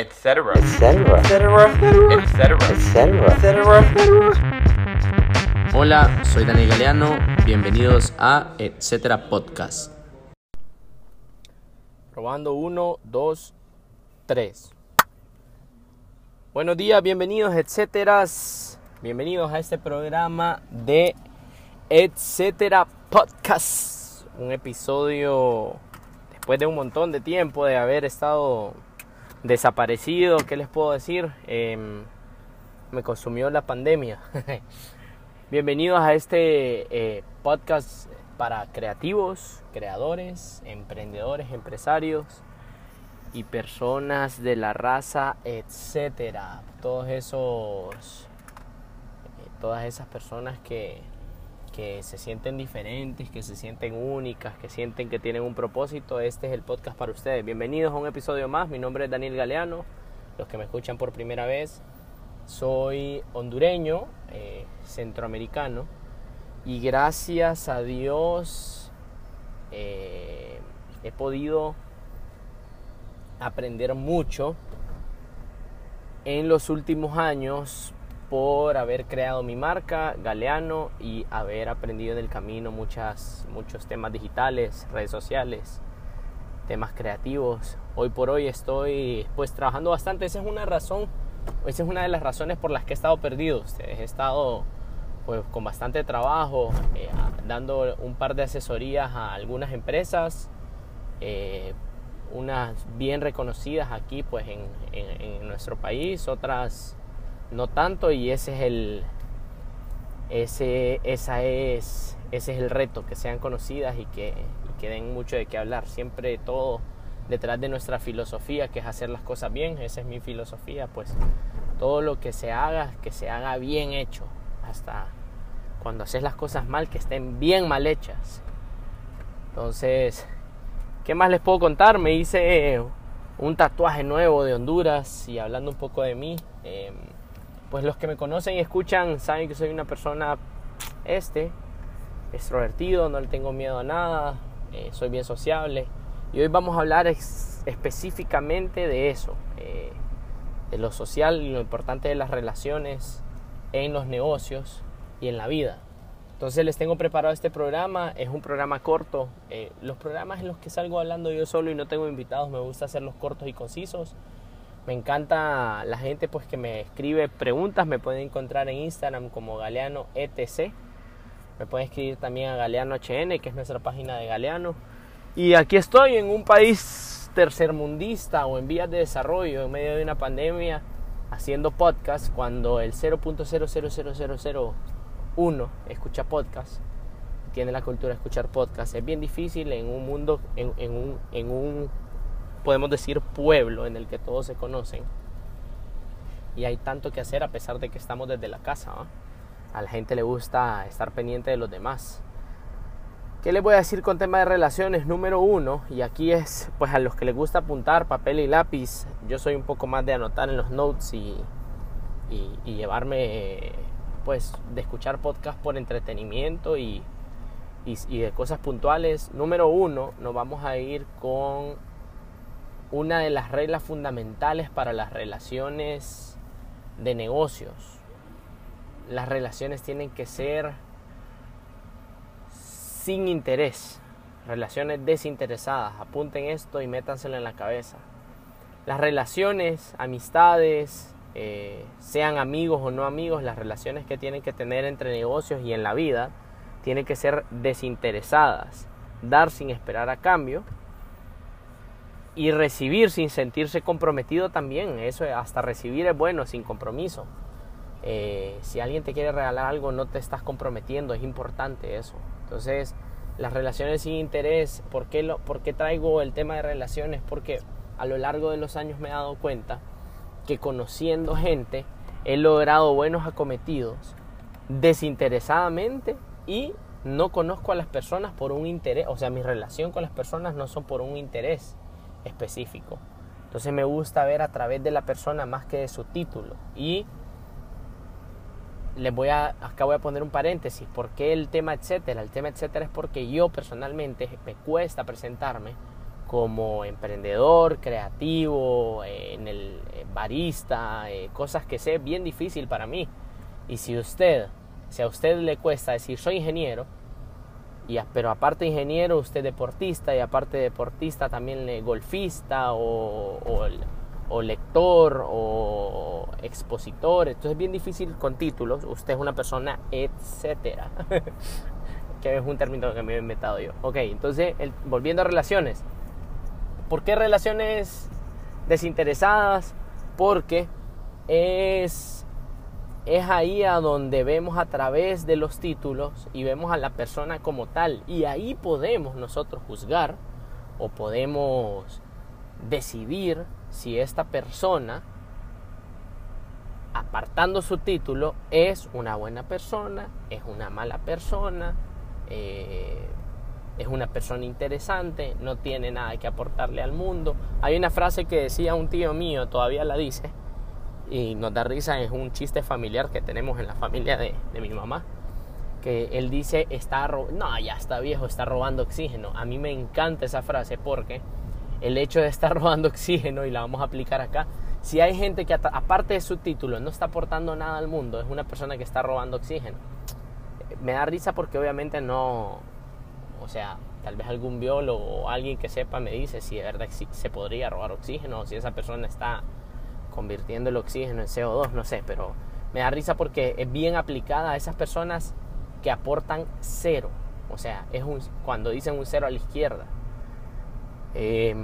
etc. etcétera, etc. etcétera. Hola, soy Daniel Galeano, bienvenidos a Etcétera Podcast. Probando 1, 2, 3. Buenos días, bienvenidos, etcétera. Bienvenidos a este programa de Etcétera Podcast. Un episodio después de un montón de tiempo de haber estado desaparecido. ¿Qué les puedo decir? Em, me consumió la pandemia. Bienvenidos a este eh, podcast para creativos, creadores, emprendedores, empresarios y personas de la raza, etcétera. Todos esos, eh, todas esas personas que, que se sienten diferentes, que se sienten únicas, que sienten que tienen un propósito. Este es el podcast para ustedes. Bienvenidos a un episodio más. Mi nombre es Daniel Galeano. Los que me escuchan por primera vez, soy hondureño, eh, centroamericano, y gracias a Dios eh, he podido aprender mucho en los últimos años por haber creado mi marca Galeano y haber aprendido en el camino muchas, muchos temas digitales, redes sociales, temas creativos. Hoy por hoy estoy pues trabajando bastante. Esa es una razón, esa es una de las razones por las que he estado perdido. He estado pues con bastante trabajo, eh, dando un par de asesorías a algunas empresas, eh, unas bien reconocidas aquí pues en, en, en nuestro país, otras no tanto y ese es el ese esa es ese es el reto que sean conocidas y que, den mucho de qué hablar. Siempre todo detrás de nuestra filosofía que es hacer las cosas bien esa es mi filosofía pues. Todo lo que se haga que se haga bien hecho hasta cuando haces las cosas mal que estén bien mal hechas. Entonces qué más les puedo contar me hice un tatuaje nuevo de Honduras y hablando un poco de mí eh, pues los que me conocen y escuchan saben que soy una persona este, extrovertido, no le tengo miedo a nada, eh, soy bien sociable. Y hoy vamos a hablar específicamente de eso, eh, de lo social y lo importante de las relaciones en los negocios y en la vida. Entonces les tengo preparado este programa, es un programa corto. Eh, los programas en los que salgo hablando yo solo y no tengo invitados, me gusta hacerlos cortos y concisos. Me encanta la gente pues que me escribe preguntas, me pueden encontrar en Instagram como Galeano ETC. Me pueden escribir también a Galeano HN, que es nuestra página de Galeano. Y aquí estoy en un país tercermundista o en vías de desarrollo, en medio de una pandemia, haciendo podcast cuando el 0.000001 escucha podcast, tiene la cultura de escuchar podcast. Es bien difícil en un mundo, en, un, en un podemos decir pueblo en el que todos se conocen. Y hay tanto que hacer a pesar de que estamos desde la casa a la gente le gusta estar pendiente de los demás. ¿qué les voy a decir con tema de relaciones? número uno y aquí es pues a los que les gusta apuntar papel y lápiz yo soy un poco más de anotar en los notes y, y, y llevarme pues de escuchar podcast por entretenimiento y, y, y de cosas puntuales. Número uno nos vamos a ir con una de las reglas fundamentales para las relaciones de negocios. Las relaciones tienen que ser sin interés, relaciones desinteresadas. Apunten esto y métanselo en la cabeza. Las relaciones, amistades, eh, sean amigos o no amigos, las relaciones que tienen que tener entre negocios y en la vida, tienen que ser desinteresadas, dar sin esperar a cambio y recibir sin sentirse comprometido también. Eso hasta recibir es bueno sin compromiso. Eh, si alguien te quiere regalar algo, no te estás comprometiendo, es importante eso. Entonces, las relaciones sin interés, ¿por qué, lo, ¿por qué traigo el tema de relaciones? Porque a lo largo de los años me he dado cuenta que conociendo gente he logrado buenos acometidos desinteresadamente y no conozco a las personas por un interés, o sea, mi relación con las personas no son por un interés específico. Entonces me gusta ver a través de la persona más que de su título. Y les voy a, acá voy a poner un paréntesis. ¿Por qué el tema etcétera? El tema etcétera es porque yo personalmente me cuesta presentarme como emprendedor, creativo, en el, barista, eh, cosas que sé bien difícil para mí. Y si usted, si a usted le cuesta decir soy ingeniero, pero aparte ingeniero, usted deportista, y aparte deportista también golfista o, o, lector o expositor, entonces es bien difícil con títulos, usted es una persona, etcétera. que es un término que me he inventado yo. Ok, entonces, volviendo a relaciones. ¿Por qué relaciones desinteresadas? Porque es, es ahí a donde vemos a través de los títulos y vemos a la persona como tal. Y ahí podemos nosotros juzgar o podemos decidir si esta persona, apartando su título, es una buena persona, es una mala persona, eh, es una persona interesante, no tiene nada que aportarle al mundo. Hay una frase que decía un tío mío, todavía la dice, y nos da risa, es un chiste familiar que tenemos en la familia de, mi mamá, que él dice, está no, ya está viejo, está robando oxígeno. A mí me encanta esa frase porque el hecho de estar robando oxígeno, y la vamos a aplicar acá, si hay gente que aparte de su título no está aportando nada al mundo, es una persona que está robando oxígeno me da risa porque obviamente no, o sea, tal vez algún biólogo o alguien que sepa me dice si de verdad se podría robar oxígeno o si esa persona está convirtiendo el oxígeno en CO2, no sé, pero me da risa porque es bien aplicada a esas personas que aportan cero, o sea, es un, cuando dicen un cero a la izquierda. Eh,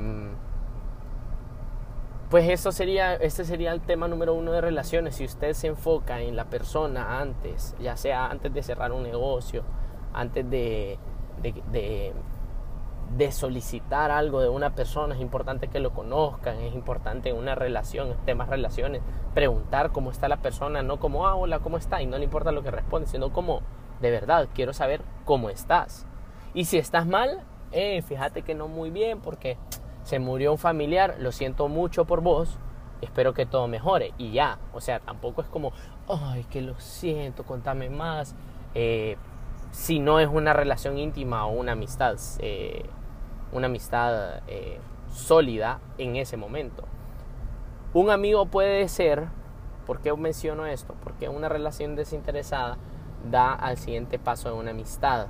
pues eso sería, este sería el tema número uno de relaciones. Si usted se enfoca en la persona antes, ya sea antes de cerrar un negocio, antes de, solicitar algo de una persona, es importante que lo conozcan, es importante en una relación, temas relaciones, preguntar cómo está la persona, no como, ah, hola, ¿cómo está? Y no le importa lo que responde, sino como, de verdad, quiero saber cómo estás. Y si estás mal, eh, fíjate que no muy bien, porque se murió un familiar, lo siento mucho por vos, espero que todo mejore. Y ya, o sea, tampoco es como, ay, que lo siento, contame más. Eh, si no es una relación íntima o una amistad, eh, una amistad eh, sólida en ese momento. Un amigo puede ser, ¿por qué menciono esto? Porque una relación desinteresada da al siguiente paso de una amistad.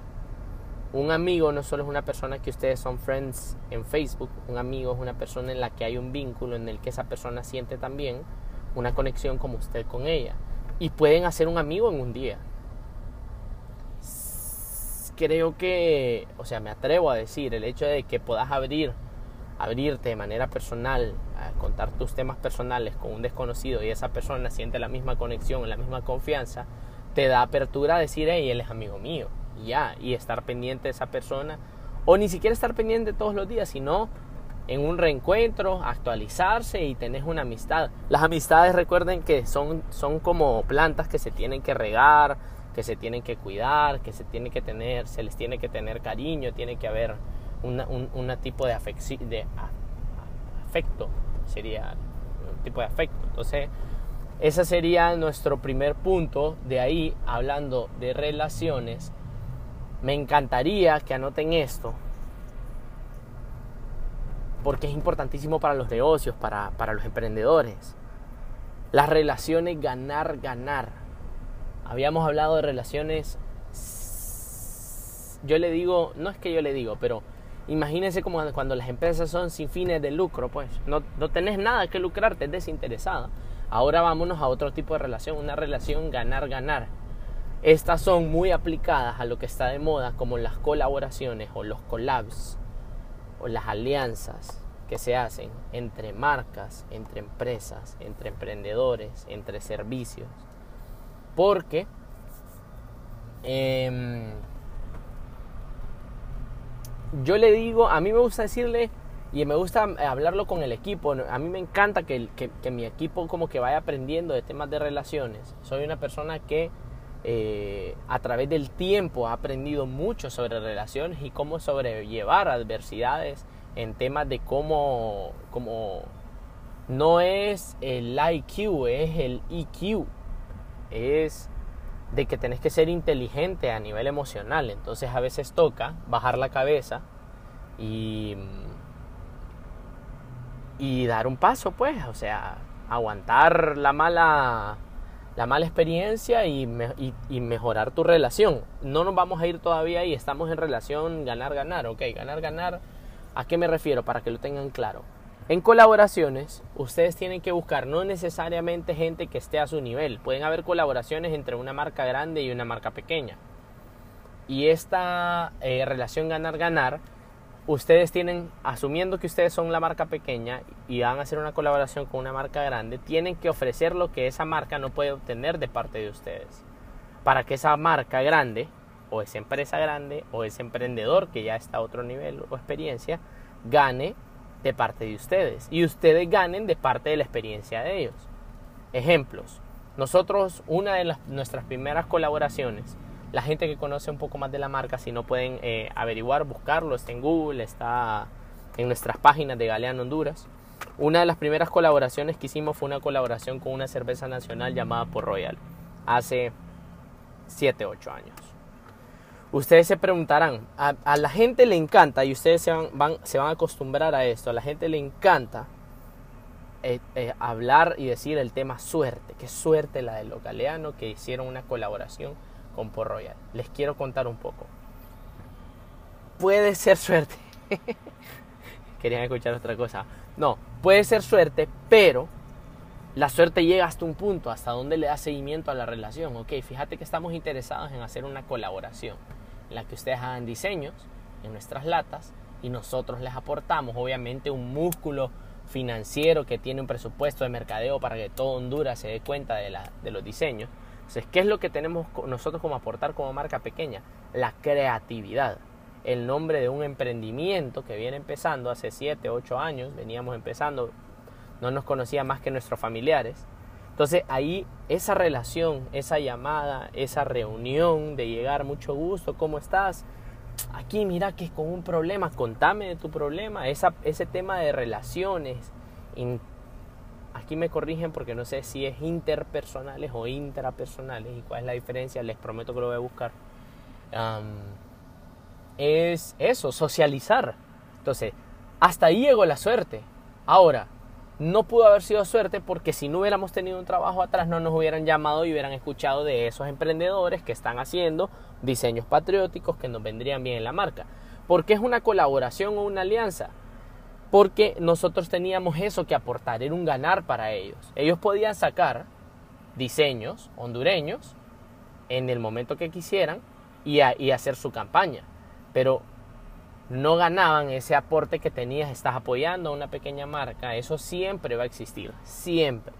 Un amigo no solo es una persona que ustedes son friends en Facebook, un amigo es una persona en la que hay un vínculo en el que esa persona siente también una conexión como usted con ella. Y pueden hacer un amigo en un día. Creo que, o sea, me atrevo a decir, el hecho de que puedas abrir, abrirte de manera personal, a contar tus temas personales con un desconocido y esa persona siente la misma conexión, la misma confianza, te da apertura a decir, hey, él es amigo mío ya, y estar pendiente de esa persona, o ni siquiera estar pendiente todos los días, sino en un reencuentro, actualizarse y tenés una amistad. Las amistades recuerden que son, son como plantas que se tienen que regar, que se tienen que cuidar, que se tiene que tener, se les tiene que tener cariño, tiene que haber un tipo de, afecto, sería un tipo de afecto. Entonces, ese sería nuestro primer punto, de ahí hablando de relaciones me encantaría que anoten esto, porque es importantísimo para los negocios, para, los emprendedores. Las relaciones ganar, ganar. Habíamos hablado de relaciones, yo le digo, no es que yo le digo, pero imagínense como cuando las empresas son sin fines de lucro, pues no, no tenés nada que lucrarte, es desinteresada. Ahora vámonos a otro tipo de relación, una relación ganar, ganar estas son muy aplicadas a lo que está de moda como las colaboraciones o los collabs o las alianzas que se hacen entre marcas, entre empresas, entre emprendedores, entre servicios. Porque em, yo le digo, a mí me gusta decirle y me gusta hablarlo con el equipo. A mí me encanta que, que mi equipo como que vaya aprendiendo de temas de relaciones. Soy una persona que eh, a través del tiempo ha aprendido mucho sobre relaciones y cómo sobrellevar adversidades en temas de cómo, cómo no es el IQ, es el EQ. Es de que tenés que ser inteligente a nivel emocional. Entonces a veces toca bajar la cabeza y, y dar un paso, pues. O sea, aguantar la mala, la mala experiencia y, y, mejorar tu relación. No nos vamos a ir todavía ahí, estamos en relación ganar-ganar, ok, ganar-ganar. ¿A qué me refiero? Para que lo tengan claro. En colaboraciones, ustedes tienen que buscar no necesariamente gente que esté a su nivel. Pueden haber colaboraciones entre una marca grande y una marca pequeña. Y esta eh, relación ganar-ganar ustedes tienen, asumiendo que ustedes son la marca pequeña y van a hacer una colaboración con una marca grande, tienen que ofrecer lo que esa marca no puede obtener de parte de ustedes. Para que esa marca grande, o esa empresa grande, o ese emprendedor que ya está a otro nivel o experiencia, gane de parte de ustedes. Y ustedes ganen de parte de la experiencia de ellos. Ejemplos. Nosotros, una de nuestras primeras colaboraciones, la gente que conoce un poco más de la marca, si no pueden eh, averiguar, buscarlo, está en Google, está en nuestras páginas de Galeano Honduras. Una de las primeras colaboraciones que hicimos fue una colaboración con una cerveza nacional llamada Por Royal, hace 7, 8 años. Ustedes se preguntarán, a, la gente le encanta, y ustedes se van, se van a acostumbrar a esto, a la gente le encanta eh, eh, hablar y decir el tema suerte, qué suerte la de los galeanos que hicieron una colaboración con Port Royal. Les quiero contar un poco. Puede ser suerte. Querían escuchar otra cosa. No, puede ser suerte, pero la suerte llega hasta un punto, hasta donde le da seguimiento a la relación. Ok, fíjate que estamos interesados en hacer una colaboración la que ustedes hagan diseños en nuestras latas y nosotros les aportamos, obviamente, un músculo financiero que tiene un presupuesto de mercadeo para que todo Honduras se dé cuenta de, la, de los diseños entonces, ¿qué es lo que tenemos nosotros como aportar como marca pequeña? La creatividad. El nombre de un emprendimiento que viene empezando hace 7, 8 años, veníamos empezando, no nos conocía más que nuestros familiares. Entonces ahí esa relación, esa llamada, esa reunión de llegar, mucho gusto, ¿cómo estás? Aquí mira que con un problema, contame de tu problema, esa, ese tema de relaciones, Aquí me corrigen porque no sé si es interpersonales o intrapersonales y cuál es la diferencia, les prometo que lo voy a buscar. es eso, socializar. Entonces, hasta ahí llegó la suerte. Ahora, no pudo haber sido suerte porque si no hubiéramos tenido un trabajo atrás no nos hubieran llamado y hubieran escuchado de esos emprendedores que están haciendo diseños patrióticos que nos vendrían bien en la marca. Porque es una colaboración o una alianza porque nosotros teníamos eso que aportar, era un ganar para ellos. Ellos podían sacar diseños hondureños en el momento que quisieran y, hacer su campaña, pero no ganaban ese aporte que tenías, estás apoyando a una pequeña marca, eso siempre va a existir, siempre.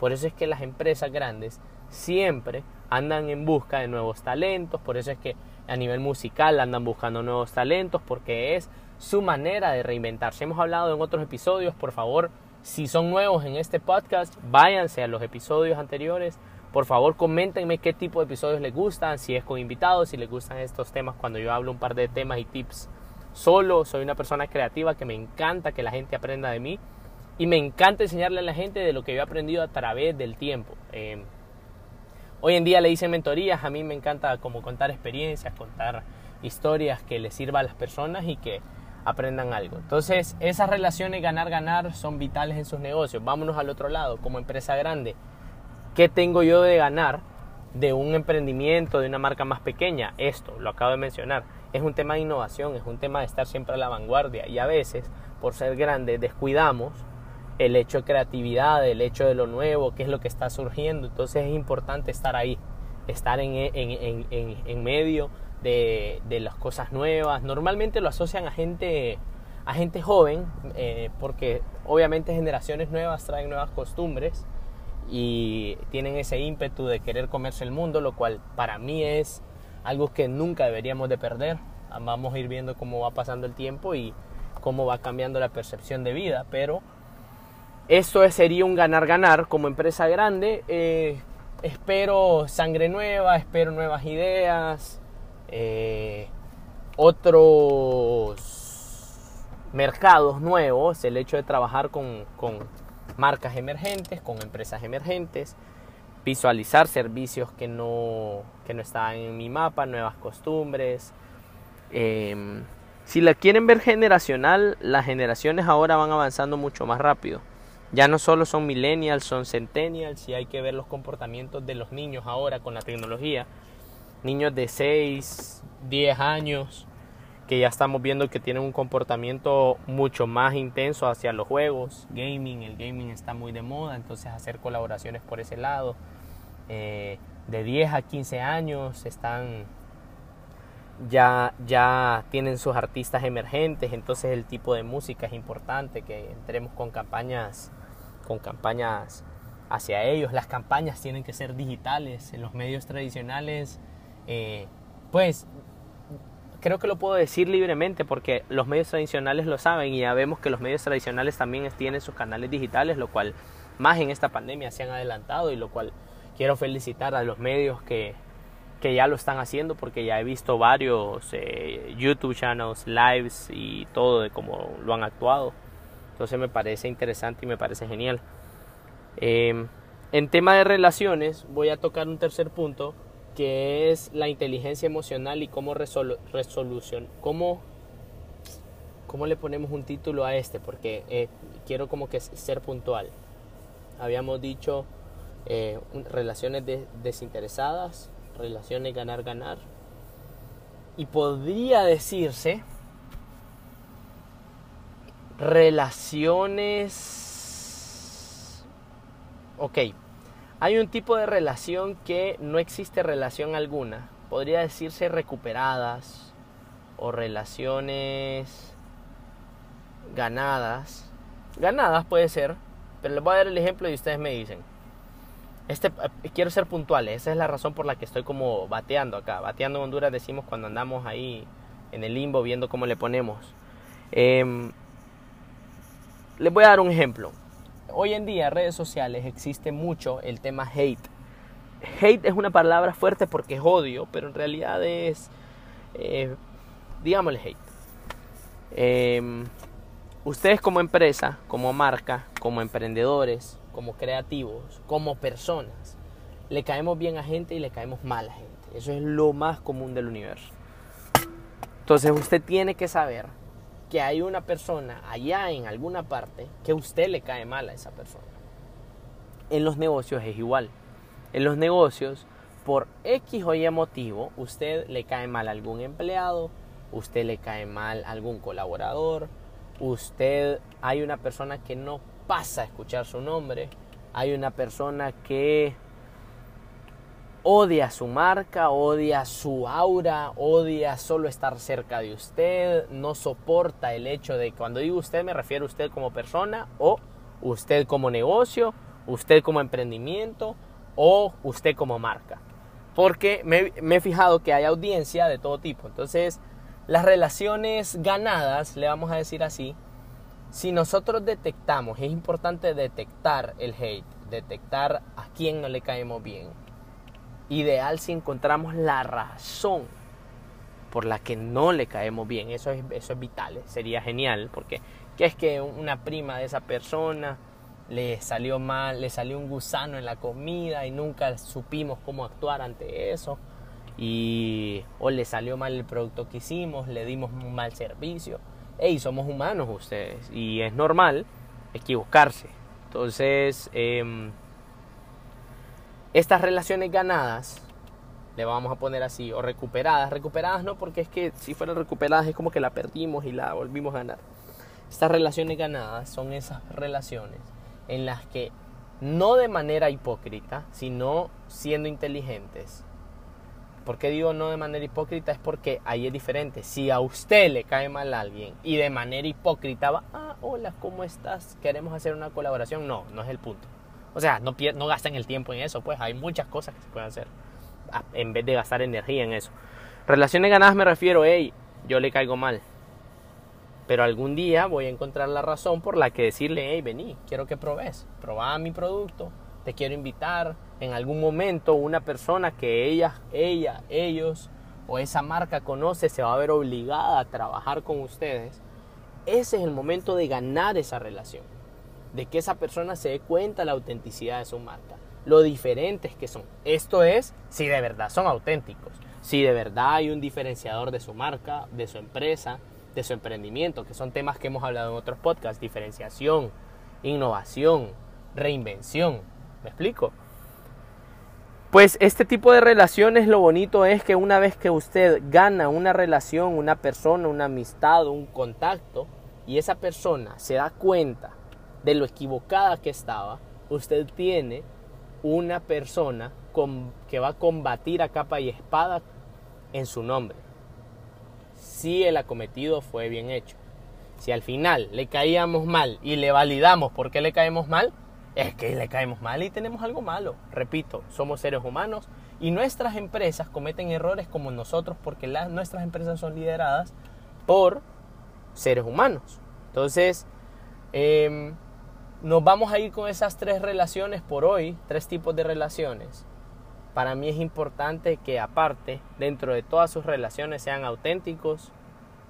Por eso es que las empresas grandes siempre andan en busca de nuevos talentos, por eso es que a nivel musical andan buscando nuevos talentos, porque es su manera de reinventarse. Hemos hablado en otros episodios, por favor, si son nuevos en este podcast, váyanse a los episodios anteriores. Por favor, coméntenme qué tipo de episodios les gustan, si es con invitados, si les gustan estos temas cuando yo hablo un par de temas y tips solo. Soy una persona creativa que me encanta que la gente aprenda de mí y me encanta enseñarle a la gente de lo que yo he aprendido a través del tiempo. Eh, hoy en día le dicen mentorías, a mí me encanta como contar experiencias, contar historias que les sirva a las personas y que aprendan algo. Entonces, esas relaciones ganar-ganar son vitales en sus negocios. Vámonos al otro lado, como empresa grande. ¿Qué tengo yo de ganar de un emprendimiento, de una marca más pequeña? Esto, lo acabo de mencionar. Es un tema de innovación, es un tema de estar siempre a la vanguardia y a veces, por ser grande, descuidamos el hecho de creatividad, el hecho de lo nuevo, qué es lo que está surgiendo. Entonces es importante estar ahí, estar en, en, en, en medio de, las cosas nuevas. Normalmente lo asocian a gente, a gente joven, eh, porque obviamente generaciones nuevas traen nuevas costumbres y tienen ese ímpetu de querer comerse el mundo, lo cual para mí es algo que nunca deberíamos de perder. Vamos a ir viendo cómo va pasando el tiempo y cómo va cambiando la percepción de vida, pero eso sería un ganar-ganar como empresa grande. Eh, espero sangre nueva, espero nuevas ideas, eh, otros mercados nuevos, el hecho de trabajar con, marcas emergentes, con empresas emergentes, visualizar servicios que no, que no estaban en mi mapa, nuevas costumbres. Em, si la quieren ver generacional, las generaciones ahora van avanzando mucho más rápido. Ya no solo son millennials, son centennials y hay que ver los comportamientos de los niños ahora con la tecnología. Niños de 6, 10 años que ya estamos viendo que tienen un comportamiento mucho más intenso hacia los juegos, gaming, el gaming está muy de moda, entonces hacer colaboraciones por ese lado. Eh, de 10 a 15 años están ya, ya tienen sus artistas emergentes, entonces el tipo de música es importante que entremos con campañas, con campañas hacia ellos. Las campañas tienen que ser digitales. En los medios tradicionales, eh, pues creo que lo puedo decir libremente porque los medios tradicionales lo saben y ya vemos que los medios tradicionales también tienen sus canales digitales, lo cual más en esta pandemia se han adelantado y lo cual quiero felicitar a los medios que, que ya lo están haciendo porque ya he visto varios eh, YouTube channels, lives y todo de cómo lo han actuado. Entonces me parece interesante y me parece genial. Em, en tema de relaciones voy a tocar un tercer punto que es la inteligencia emocional y cómo resolución, cómo, cómo le ponemos un título a este, porque eh, quiero como que ser puntual. Habíamos dicho eh, relaciones desinteresadas, relaciones ganar-ganar. Y podría decirse relaciones... Ok, hay un tipo de relación que no existe relación alguna. Podría decirse recuperadas o relaciones ganadas. Ganadas puede ser, pero les voy a dar el ejemplo y ustedes me dicen. Este, eh, quiero ser puntual, esa es la razón por la que estoy como bateando acá. Bateando en Honduras decimos cuando andamos ahí en el limbo viendo cómo le ponemos. Em, les voy a dar un ejemplo. Hoy en día redes sociales existe mucho el tema hate. Hate es una palabra fuerte porque es odio, pero en realidad es, eh, digámosle hate. Em, ustedes como empresa, como marca, como emprendedores, como creativos, como personas, le caemos bien a gente y le caemos mal a gente. Eso es lo más común del universo. Entonces usted tiene que saber que hay una persona allá en alguna parte que usted le cae mal a esa persona. En los negocios es igual. En los negocios, por X o Y motivo, usted le cae mal a algún empleado, usted le cae mal a algún colaborador, usted hay una persona que no pasa a escuchar su nombre. Hay una persona que odia su marca, odia su aura, odia solo estar cerca de usted, no soporta el hecho de, cuando digo usted me refiero a usted como persona o usted como negocio, usted como emprendimiento o usted como marca. Porque me, me he fijado que hay audiencia de todo tipo. Entonces, las relaciones ganadas, le vamos a decir así, si nosotros detectamos, es importante detectar el hate, detectar a quién no le caemos bien. Ideal si encontramos la razón por la que no le caemos bien. Eso es, eso es vital, sería genial, porque ¿qué es que una prima de esa persona le salió mal, le salió un gusano en la comida y nunca supimos cómo actuar ante eso? Y o le salió mal el producto que hicimos, le dimos un mal servicio hey, somos humanos ustedes y es normal equivocarse. Entonces, em, estas relaciones ganadas, le vamos a poner así, o recuperadas, recuperadas no porque es que si fueran recuperadas es como que la perdimos y la volvimos a ganar. Estas relaciones ganadas son esas relaciones en las que no de manera hipócrita, sino siendo inteligentes, ¿Por qué digo no de manera hipócrita? Es porque ahí es diferente. Si a usted le cae mal a alguien y de manera hipócrita va, ah, hola, ¿cómo estás? Queremos hacer una colaboración. No, no es el punto. O sea, no, no gasten el tiempo en eso, pues hay muchas cosas que se pueden hacer ah, en vez de gastar energía en eso. Relaciones ganadas me refiero, hey, yo le caigo mal. Pero algún día voy a encontrar la razón por la que decirle, hey, vení, quiero que probes. Probá mi producto, te quiero invitar, en algún momento una persona que ella, ella, ellos o esa marca conoce se va a ver obligada a trabajar con ustedes, ese es el momento de ganar esa relación, de que esa persona se dé cuenta la autenticidad de su marca, lo diferentes que son. Esto es si de verdad son auténticos, si de verdad hay un diferenciador de su marca, de su empresa, de su emprendimiento, que son temas que hemos hablado en otros podcasts, diferenciación, innovación, reinvención. ¿Me explico? Pues este tipo de relaciones lo bonito es que una vez que usted gana una relación, una persona, una amistad, un contacto, y esa persona se da cuenta de lo equivocada que estaba, usted tiene una persona que va a combatir a capa y espada en su nombre. Si el acometido fue bien hecho. Si al final le caíamos mal y le validamos por qué le caemos mal, es que le caemos mal y tenemos algo malo. Repito, somos seres humanos y nuestras empresas cometen errores como nosotros porque las, nuestras empresas son lideradas por seres humanos. Entonces, em, nos vamos a ir con esas tres relaciones por hoy, tres tipos de relaciones. Para mí es importante que aparte, dentro de todas sus relaciones, sean auténticos,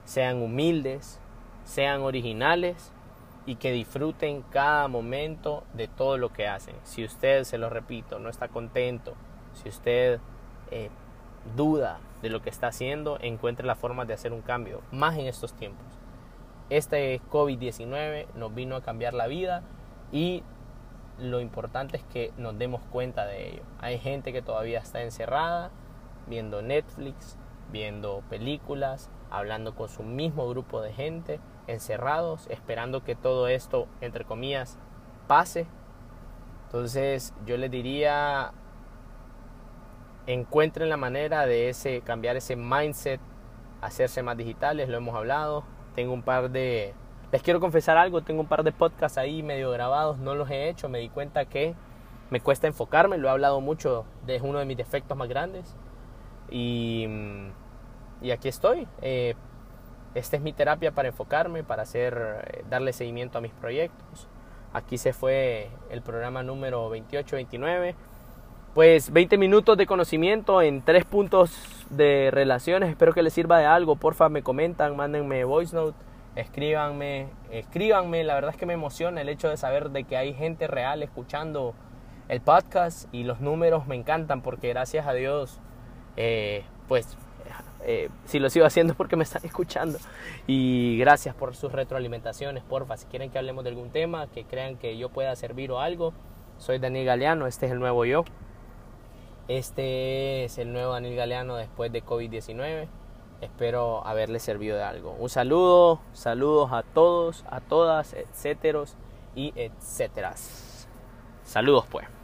sean humildes, sean originales y que disfruten cada momento de todo lo que hacen. Si usted, se lo repito, no está contento, si usted eh, duda de lo que está haciendo, encuentre la forma de hacer un cambio, más en estos tiempos. Este COVID-19 nos vino a cambiar la vida y lo importante es que nos demos cuenta de ello. Hay gente que todavía está encerrada, viendo Netflix, viendo películas, hablando con su mismo grupo de gente, encerrados, esperando que todo esto, entre comillas, pase. Entonces yo les diría, encuentren la manera de ese, cambiar ese mindset, hacerse más digitales, lo hemos hablado. Tengo un par de, les quiero confesar algo, tengo un par de podcasts ahí medio grabados, no los he hecho, me di cuenta que me cuesta enfocarme, lo he hablado mucho, es uno de mis defectos más grandes. Y, y aquí estoy. Eh, esta es mi terapia para enfocarme, para hacer, eh, darle seguimiento a mis proyectos. Aquí se fue el programa número 28-29. Pues 20 minutos de conocimiento en tres puntos de relaciones. Espero que les sirva de algo. Porfa, me comentan, mándenme voice note, escríbanme, escríbanme. La verdad es que me emociona el hecho de saber de que hay gente real escuchando el podcast y los números me encantan porque gracias a Dios, eh, pues eh, si lo sigo haciendo porque me están escuchando. Y gracias por sus retroalimentaciones, porfa. Si quieren que hablemos de algún tema, que crean que yo pueda servir o algo, soy Daniel Galeano, este es el nuevo yo. Este es el nuevo Daniel Galeano después de COVID-19. Espero haberle servido de algo. Un saludo, saludos a todos, a todas, etcéteros y etcéteras. Saludos pues.